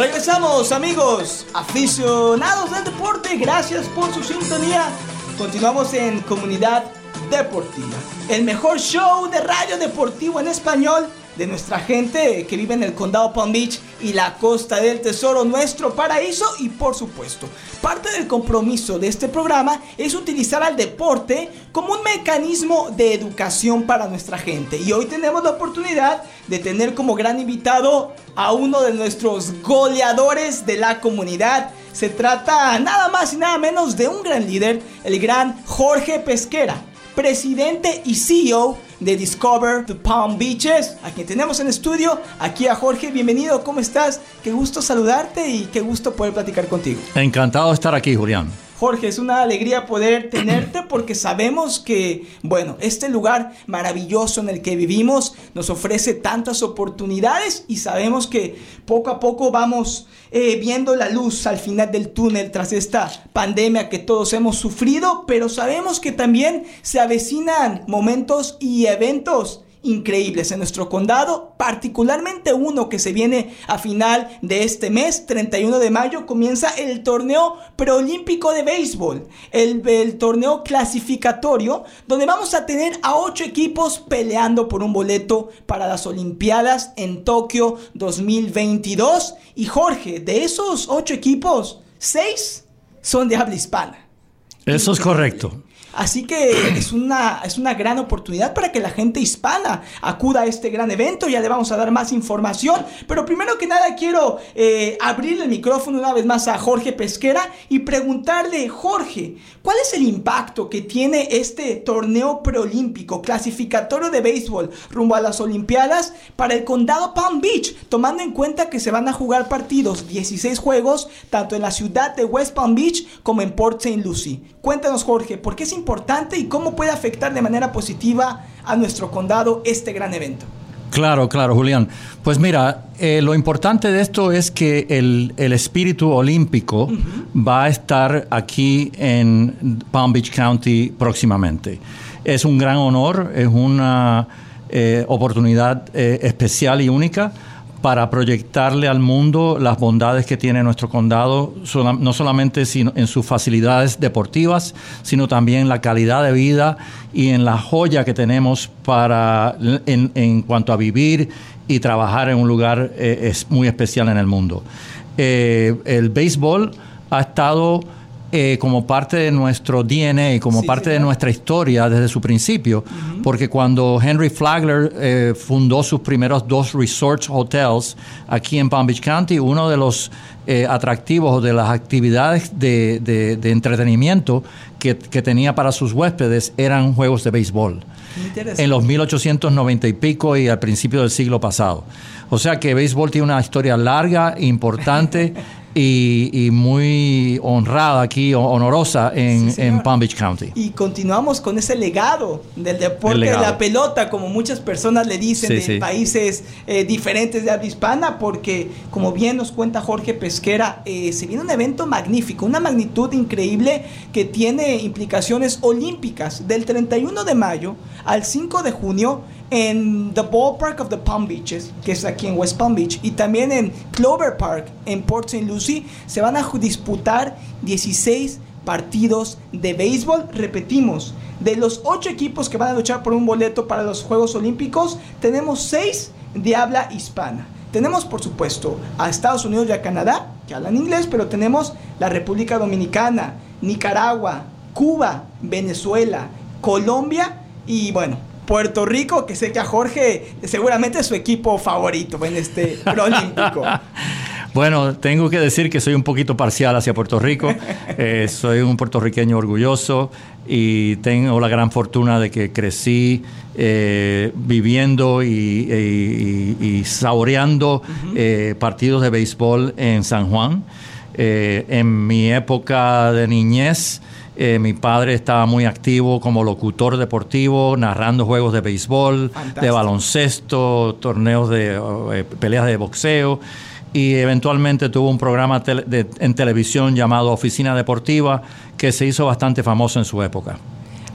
Regresamos amigos, aficionados del deporte, gracias por su sintonía. Continuamos en Comunidad Deportiva, el mejor show de radio deportivo en español de nuestra gente que vive en el condado Palm Beach y la costa del tesoro, nuestro paraíso y por supuesto, parte del compromiso de este programa es utilizar al deporte como un mecanismo de educación para nuestra gente. Y hoy tenemos la oportunidad de tener como gran invitado a uno de nuestros goleadores de la comunidad. Se trata nada más y nada menos de un gran líder, el gran Jorge Pesquera, presidente y CEO de Discover the Palm Beaches, a quien tenemos en estudio, aquí a Jorge, bienvenido, ¿cómo estás? Qué gusto saludarte y qué gusto poder platicar contigo. Encantado de estar aquí, Julián. Jorge, es una alegría poder tenerte porque sabemos que, bueno, este lugar maravilloso en el que vivimos nos ofrece tantas oportunidades y sabemos que poco a poco vamos eh, viendo la luz al final del túnel tras esta pandemia que todos hemos sufrido, pero sabemos que también se avecinan momentos y eventos increíbles en nuestro condado, particularmente uno que se viene a final de este mes, 31 de mayo, comienza el torneo preolímpico de béisbol, el, torneo clasificatorio, donde vamos a tener a ocho equipos peleando por un boleto para las Olimpiadas en Tokio 2022. Y Jorge, de esos ocho equipos, seis son de habla hispana. Eso es correcto. Así que es una, es una gran oportunidad para que la gente hispana acuda a este gran evento. Ya le vamos a dar más información. Pero primero que nada quiero eh, abrir el micrófono una vez más a Jorge Pesquera y preguntarle, Jorge, ¿cuál es el impacto que tiene este torneo preolímpico clasificatorio de béisbol rumbo a las Olimpiadas para el condado Palm Beach? Tomando en cuenta que se van a jugar partidos, 16 juegos, tanto en la ciudad de West Palm Beach como en Port St. Lucie. Cuéntanos, Jorge, ¿por qué es importante y cómo puede afectar de manera positiva a nuestro condado este gran evento. Claro, claro, Julián. Pues mira, eh, lo importante de esto es que el, el espíritu olímpico uh -huh. va a estar aquí en Palm Beach County próximamente. Es un gran honor, es una eh, oportunidad eh, especial y única para proyectarle al mundo las bondades que tiene nuestro condado, no solamente en sus facilidades deportivas, sino también la calidad de vida y en la joya que tenemos para, en, en cuanto a vivir y trabajar en un lugar eh, muy especial en el mundo. Eh, el béisbol ha estado eh, como parte de nuestro DNA, como sí, parte sí, de nuestra historia desde su principio, uh -huh. porque cuando Henry Flagler eh, fundó sus primeros dos resorts hotels aquí en Palm Beach County, uno de los eh, atractivos de las actividades de, de, de entretenimiento que, que, tenía para sus huéspedes eran juegos de béisbol. En los 1890 y pico y al principio del siglo pasado. O sea que béisbol tiene una historia larga, importante. Y, y, muy honrada aquí, honorosa en, sí, en, Palm Beach County. Y continuamos con ese legado del deporte legado. de la pelota, como muchas personas le dicen sí, de sí. países eh, diferentes de habla hispana, porque como bien nos cuenta Jorge Pesquera, eh, se viene un evento magnífico, una magnitud increíble que tiene implicaciones olímpicas del 31 de mayo al 5 de junio en The Ballpark of the Palm Beaches, que es aquí en West Palm Beach, y también en Clover Park, en Port St. Lucie, se van a disputar 16 partidos de béisbol. Repetimos, de los 8 equipos que van a luchar por un boleto para los Juegos Olímpicos, tenemos 6 de habla hispana. Tenemos, por supuesto, a Estados Unidos y a Canadá, que hablan inglés, pero tenemos la República Dominicana, Nicaragua, Cuba, Venezuela, Colombia y bueno, Puerto Rico, que sé que a Jorge seguramente es su equipo favorito en este olímpico. Bueno, tengo que decir que soy un poquito parcial hacia Puerto Rico. Eh, soy un puertorriqueño orgulloso y tengo la gran fortuna de que crecí eh, viviendo y, y, y, saboreando uh -huh. eh, partidos de béisbol en San Juan. En mi época de niñez, eh, mi padre estaba muy activo como locutor deportivo, narrando juegos de béisbol, Fantástico. de baloncesto, torneos de eh, peleas de boxeo y eventualmente tuvo un programa tele, de, en televisión llamado Oficina Deportiva que se hizo bastante famoso en su época.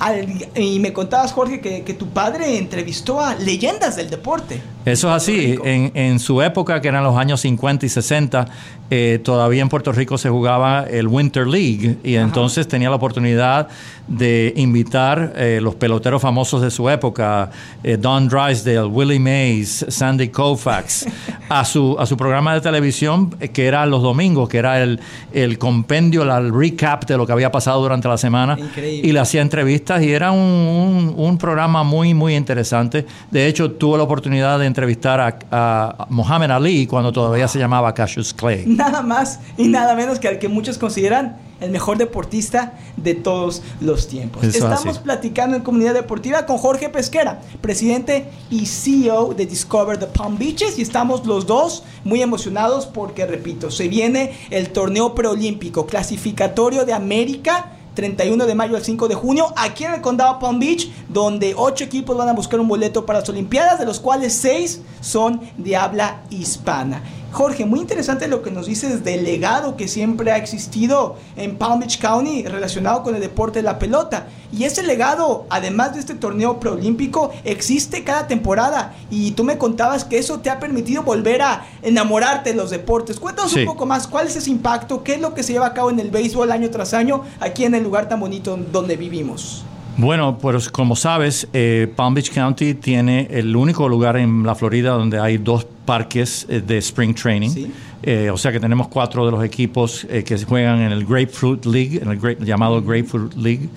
Al, y me contabas, Jorge, que, que, tu padre entrevistó a leyendas del deporte. Eso es así. En, en, su época, que eran los años 50 y 60, eh, todavía en Puerto Rico se jugaba el Winter League y entonces tenía la oportunidad de invitar eh, los peloteros famosos de su época, eh, Don Drysdale, Willie Mays, Sandy Koufax, a su, a su programa de televisión que era los domingos, que era el, el compendio, el recap de lo que había pasado durante la semana. Y le hacía entrevistas y era un, un, programa muy, muy interesante. De hecho, tuve la oportunidad de entrevistar a, a Muhammad Ali cuando todavía se llamaba Cassius Clay nada más y nada menos que al que muchos consideran el mejor deportista de todos los tiempos. Estamos platicando en Comunidad Deportiva con Jorge Pesquera, presidente y CEO de Discover the Palm Beaches y estamos los dos muy emocionados porque, repito, se viene el torneo preolímpico clasificatorio de América 31 de mayo al 5 de junio, aquí en el condado Palm Beach, donde ocho equipos van a buscar un boleto para las Olimpiadas, de los cuales seis son de habla hispana. Jorge, muy interesante lo que nos dices del legado que siempre ha existido en Palm Beach County relacionado con el deporte de la pelota. Y ese legado, además de este torneo preolímpico, existe cada temporada. Y tú me contabas que eso te ha permitido volver a enamorarte de los deportes. Cuéntanos un poco más, ¿cuál es ese impacto? ¿Qué es lo que se lleva a cabo en el béisbol año tras año aquí en el lugar tan bonito donde vivimos? Bueno, pues como sabes, eh, Palm Beach County tiene el único lugar en la Florida donde hay dos parques eh, de spring training. Eh, o sea que tenemos cuatro de los equipos que juegan en el Grapefruit League, en el llamado Grapefruit League.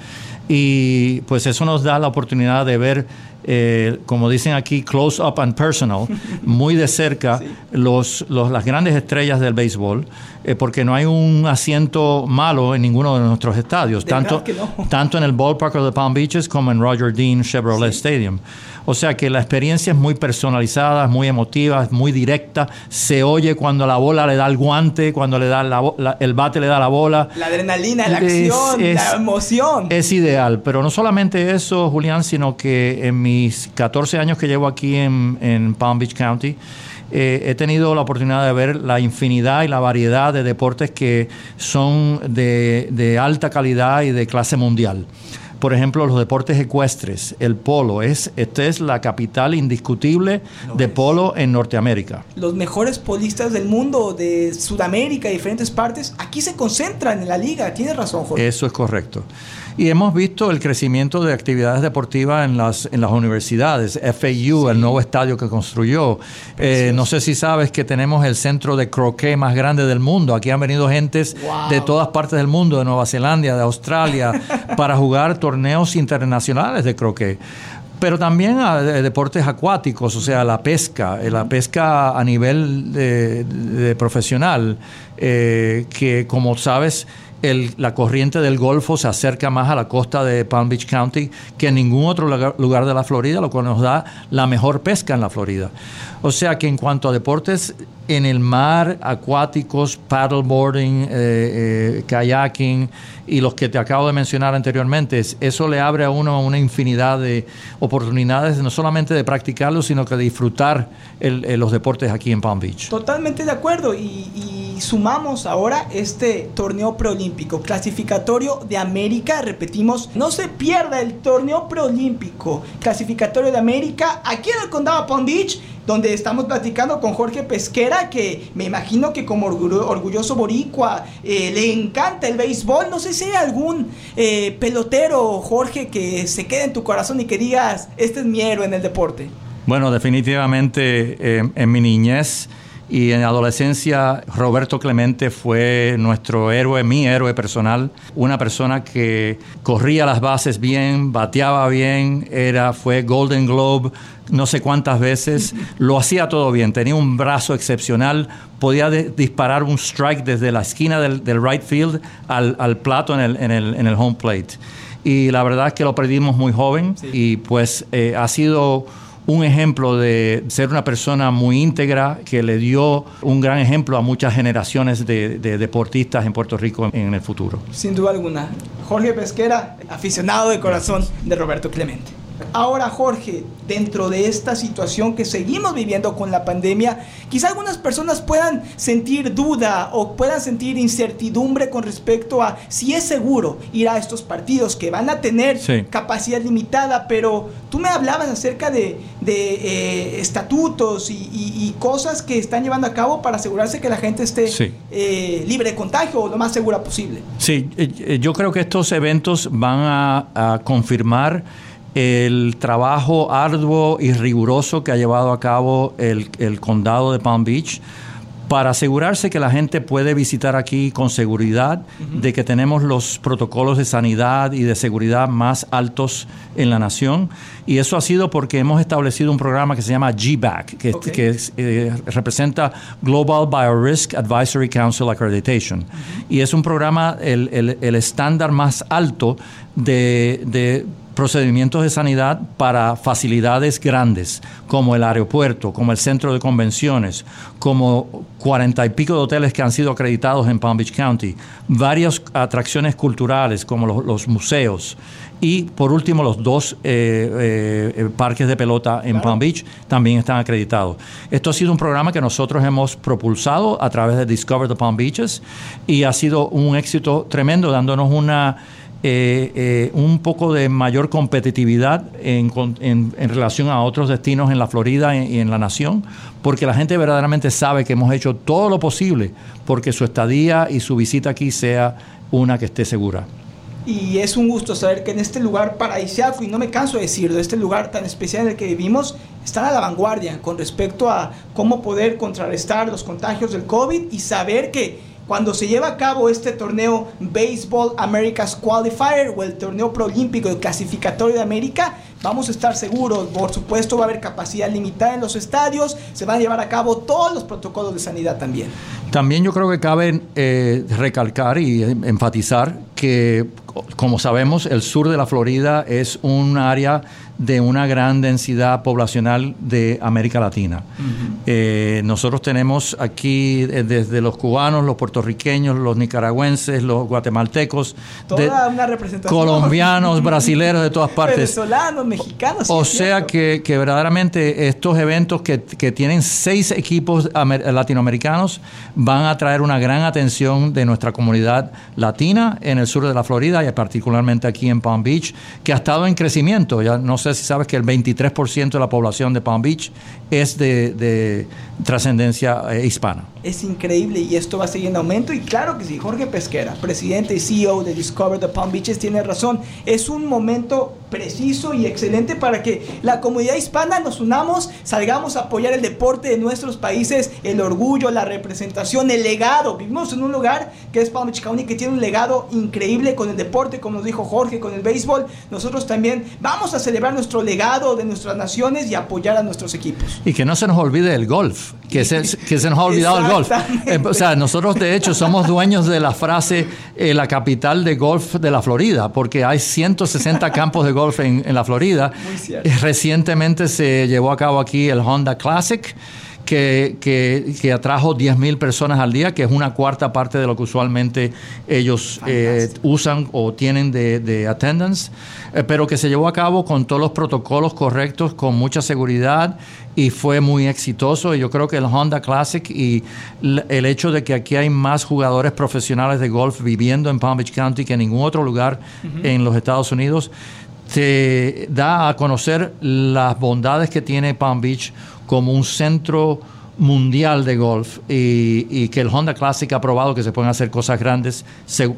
Y pues eso nos da la oportunidad de ver eh, como dicen aquí, close up and personal, muy de cerca los, las grandes estrellas del béisbol, eh, porque no hay un asiento malo en ninguno de nuestros estadios, tanto, tanto en el ballpark de Palm Beaches como en Roger Dean Chevrolet Stadium. O sea que la experiencia es muy personalizada, es muy emotiva, es muy directa. Se oye cuando la bola le da el guante, cuando le da el bate le da la bola. La adrenalina, la acción, la emoción. Es ideal. Pero no solamente eso, Julián, sino que en mis 14 años que llevo aquí en, Palm Beach County, eh, he tenido la oportunidad de ver la infinidad y la variedad de deportes que son de, de alta calidad y de clase mundial por ejemplo, los deportes ecuestres, el polo, es, esta es la capital indiscutible de polo en Norteamérica. Los mejores polistas del mundo, de Sudamérica y diferentes partes, aquí se concentran en la liga. Tienes razón, Jorge. Eso es correcto. Y hemos visto el crecimiento de actividades deportivas en las, en las universidades. FAU, el nuevo estadio que construyó. Eh, no sé si sabes que tenemos el centro de croquet más grande del mundo. Aquí han venido gentes de todas partes del mundo, de Nueva Zelanda, de Australia, para jugar torneos internacionales de croquet pero también a, deportes acuáticos, o sea, la pesca, eh, la pesca a nivel de, profesional, eh, que como sabes la corriente del Golfo se acerca más a la costa de Palm Beach County que en ningún otro lugar de la Florida, lo cual nos da la mejor pesca en la Florida. O sea que en cuanto a deportes en el mar, acuáticos, paddleboarding, eh, eh, kayaking y los que te acabo de mencionar anteriormente, eso le abre a uno una infinidad de oportunidades, no solamente de practicarlo, sino que de disfrutar los deportes aquí en Palm Beach. Totalmente de acuerdo y, sumamos ahora este torneo preolímpico, clasificatorio de América, repetimos, no se pierda el torneo preolímpico, clasificatorio de América aquí en el condado Palm Beach donde estamos platicando con Jorge Pesquera, que me imagino que como orgulloso boricua eh, le encanta el béisbol. No sé si hay algún eh, pelotero, Jorge, que se quede en tu corazón y que digas, este es mi héroe en el deporte. Bueno, definitivamente eh, en mi niñez y en adolescencia Roberto Clemente fue nuestro héroe, mi héroe personal, una persona que corría las bases bien, bateaba bien, era fue Golden Globe no sé cuántas veces, lo hacía todo bien, tenía un brazo excepcional, podía disparar un strike desde la esquina del, right field al, plato en el, en, el, en el, home plate. Y la verdad es que lo perdimos muy joven y pues eh, ha sido un ejemplo de ser una persona muy íntegra que le dio un gran ejemplo a muchas generaciones de, deportistas en Puerto Rico en, el futuro. Sin duda alguna. Jorge Pesquera, aficionado de corazón de Roberto Clemente. Ahora, Jorge, dentro de esta situación que seguimos viviendo con la pandemia, quizá algunas personas puedan sentir duda o puedan sentir incertidumbre con respecto a si es seguro ir a estos partidos que van a tener capacidad limitada, pero tú me hablabas acerca de, eh, estatutos y, cosas que están llevando a cabo para asegurarse que la gente esté eh, libre de contagio o lo más segura posible. Sí, eh, yo creo que estos eventos van a confirmar el trabajo arduo y riguroso que ha llevado a cabo el, condado de Palm Beach para asegurarse que la gente puede visitar aquí con seguridad, de que tenemos los protocolos de sanidad y de seguridad más altos en la nación. Y eso ha sido porque hemos establecido un programa que se llama GBAC, que, que eh, representa Global Biorisk Advisory Council Accreditation. Y es un programa, el, el estándar más alto de, de procedimientos de sanidad para facilidades grandes, como el aeropuerto, como el centro de convenciones, como cuarenta y pico de hoteles que han sido acreditados en Palm Beach County, varias atracciones culturales como los, museos y por último los dos eh, eh, parques de pelota en Palm Beach también están acreditados. Esto ha sido un programa que nosotros hemos propulsado a través de Discover the Palm Beaches y ha sido un éxito tremendo dándonos una eh, eh, un poco de mayor competitividad en, relación a otros destinos en la Florida y en la nación, porque la gente verdaderamente sabe que hemos hecho todo lo posible porque su estadía y su visita aquí sea una que esté segura. Y es un gusto saber que en este lugar paradisíaco, y no me canso de decirlo, este lugar tan especial en el que vivimos, están a la vanguardia con respecto a cómo poder contrarrestar los contagios del COVID y saber que cuando se lleva a cabo este torneo Baseball America's Qualifier o el torneo proolímpico, el clasificatorio de América, vamos a estar seguros. Por supuesto, va a haber capacidad limitada en los estadios, se van a llevar a cabo todos los protocolos de sanidad también. También yo creo que cabe eh, recalcar y enfatizar que, como sabemos, el sur de la Florida es un área de una gran densidad poblacional de América Latina. Eh, nosotros tenemos aquí eh, desde los cubanos, los puertorriqueños, los nicaragüenses, los guatemaltecos, una colombianos, brasileños de todas partes. Venezolanos, mexicanos. O sea que, verdaderamente estos eventos que, tienen seis equipos latinoamericanos van a traer una gran atención de nuestra comunidad latina en el sur de la Florida y particularmente aquí en Palm Beach, que ha estado en crecimiento. Ya no sé si sabes que el 23% de la población de Palm Beach es de, trascendencia eh, hispana. Es increíble y esto va a seguir en aumento. Y claro que sí, Jorge Pesquera, presidente y CEO de Discover the Palm Beaches, tiene razón. Es un momento preciso y excelente para que la comunidad hispana nos unamos, salgamos a apoyar el deporte de nuestros países, el orgullo, la representación, el legado. Vivimos en un lugar que es Palm Beach County que tiene un legado increíble con el deporte, como nos dijo Jorge, con el béisbol. Nosotros también vamos a celebrar nuestro legado de nuestras naciones y apoyar a nuestros equipos. Y que no se nos olvide el golf, que se, que se nos ha olvidado el golf. Eh, o sea, nosotros de hecho somos dueños de la frase eh, la capital de golf de la Florida, porque hay 160 campos de golf en, en la Florida. Eh, recientemente se llevó a cabo aquí el Honda Classic que, que, que atrajo 10.000 personas al día, que es una cuarta parte de lo que usualmente ellos eh, usan o tienen de, de attendance, eh, pero que se llevó a cabo con todos los protocolos correctos, con mucha seguridad y fue muy exitoso. Y yo creo que el Honda Classic y el hecho de que aquí hay más jugadores profesionales de golf viviendo en Palm Beach County que en ningún otro lugar en los Estados Unidos, te da a conocer las bondades que tiene Palm Beach como un centro mundial de golf y, que el Honda Classic ha probado que se pueden hacer cosas grandes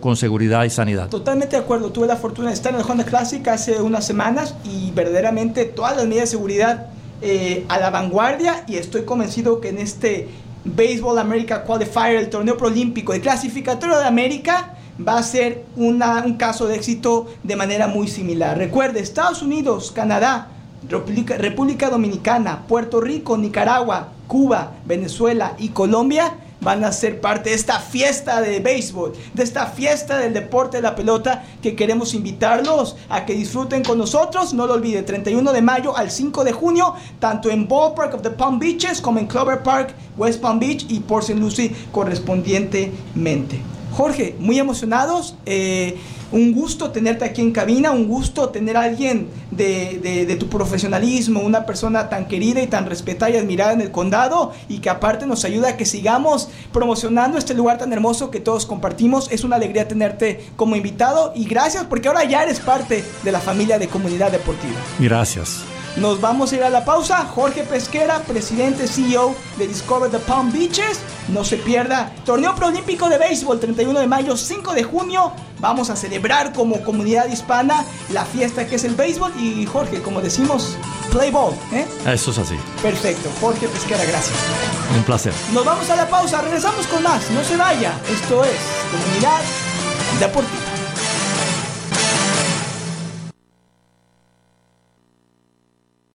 con seguridad y sanidad. Totalmente de acuerdo. Tuve la fortuna de estar en el Honda Classic hace unas semanas y verdaderamente todas las medidas de seguridad eh, a la vanguardia y estoy convencido que en este Baseball America Qualifier, el torneo proolímpico, el clasificatorio de América, va a ser una, un caso de éxito de manera muy similar. Recuerde, Estados Unidos, Canadá, República, Dominicana, Puerto Rico, Nicaragua, Cuba, Venezuela y Colombia van a ser parte de esta fiesta de béisbol, de esta fiesta del deporte de la pelota que queremos invitarlos a que disfruten con nosotros. No lo olvide, 31 de mayo al 5 de junio, tanto en Ballpark of the Palm Beaches como en Clover Park, West Palm Beach y Port St. Lucie correspondientemente. Jorge, muy emocionados. Eh, un gusto tenerte aquí en cabina, un gusto tener a alguien de, tu profesionalismo, una persona tan querida y tan respetada y admirada en el condado y que aparte nos ayuda a que sigamos promocionando este lugar tan hermoso que todos compartimos. Es una alegría tenerte como invitado y gracias porque ahora ya eres parte de la familia de Comunidad Deportiva. Gracias. Nos vamos a ir a la pausa. Jorge Pesquera, presidente CEO de Discover the Palm Beaches. No se pierda. Torneo Proolímpico de Béisbol, 31 de mayo, 5 de junio. Vamos a celebrar como comunidad hispana la fiesta que es el béisbol. Y Jorge, como decimos, play ball. ¿eh? Eso es así. Perfecto. Jorge Pesquera, gracias. Un placer. Nos vamos a la pausa. Regresamos con más. No se vaya. Esto es Comunidad Deportiva.